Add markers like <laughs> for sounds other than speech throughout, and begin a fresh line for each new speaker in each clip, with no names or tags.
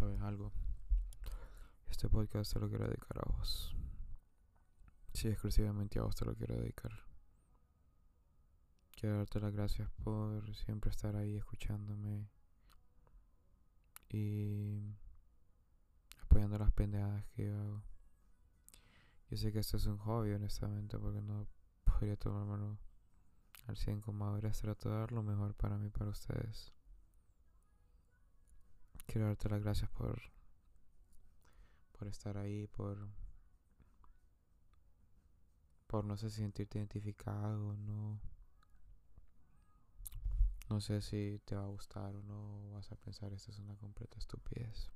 ¿Sabes algo? Este podcast te lo quiero dedicar a vos. Sí, exclusivamente a vos te lo quiero dedicar. Quiero darte las gracias por siempre estar ahí escuchándome y apoyando las pendejadas que hago. Yo sé que esto es un hobby, honestamente, porque no podría tomármelo al 100 como ahora. Trato de dar lo mejor para mí, para ustedes. Quiero darte las gracias por por estar ahí, por por no sé sentirte identificado, no no sé si te va a gustar o no, vas a pensar esto es una completa estupidez.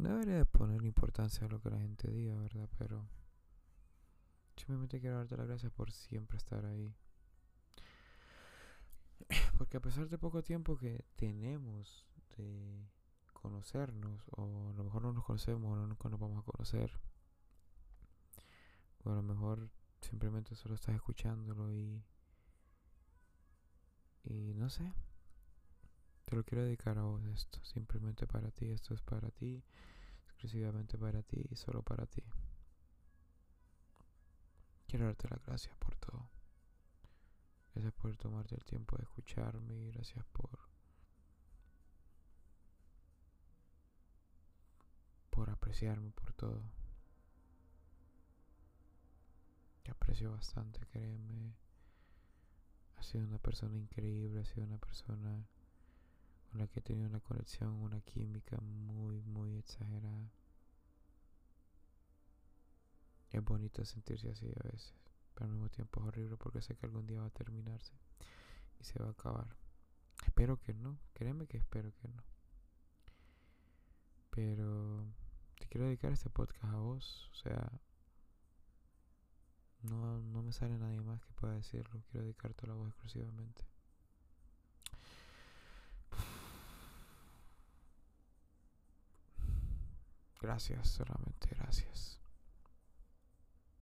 No debería poner importancia a lo que la gente diga, ¿verdad? Pero simplemente quiero darte las gracias por siempre estar ahí. <laughs> Porque a pesar de poco tiempo que tenemos de conocernos, o a lo mejor no nos conocemos, o no nos vamos a conocer, o a lo mejor simplemente solo estás escuchándolo y. Y no sé. Te lo quiero dedicar a vos esto, simplemente para ti, esto es para ti, exclusivamente para ti y solo para ti. Quiero darte las gracias por todo. Gracias por tomarte el tiempo de escucharme y gracias por por apreciarme por todo. Te aprecio bastante, créeme. Has sido una persona increíble, has sido una persona con la que he tenido una conexión, una química muy, muy exagerada. Es bonito sentirse así a veces, pero al mismo tiempo es horrible porque sé que algún día va a terminarse y se va a acabar. Espero que no, créeme que espero que no. Pero te quiero dedicar este podcast a vos, o sea, no, no me sale nadie más que pueda decirlo, quiero dedicarte a la voz exclusivamente. Gracias, solamente gracias.